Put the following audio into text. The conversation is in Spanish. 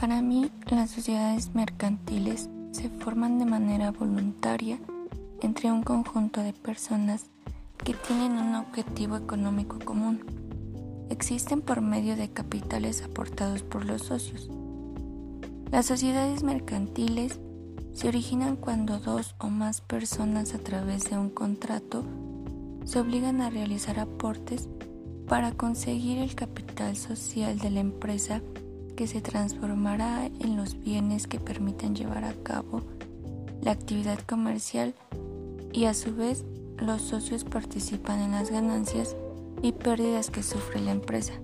Para mí, las sociedades mercantiles se forman de manera voluntaria entre un conjunto de personas que tienen un objetivo económico común. Existen por medio de capitales aportados por los socios. Las sociedades mercantiles se originan cuando dos o más personas a través de un contrato se obligan a realizar aportes para conseguir el capital social de la empresa que se transformará en los bienes que permitan llevar a cabo la actividad comercial y a su vez los socios participan en las ganancias y pérdidas que sufre la empresa.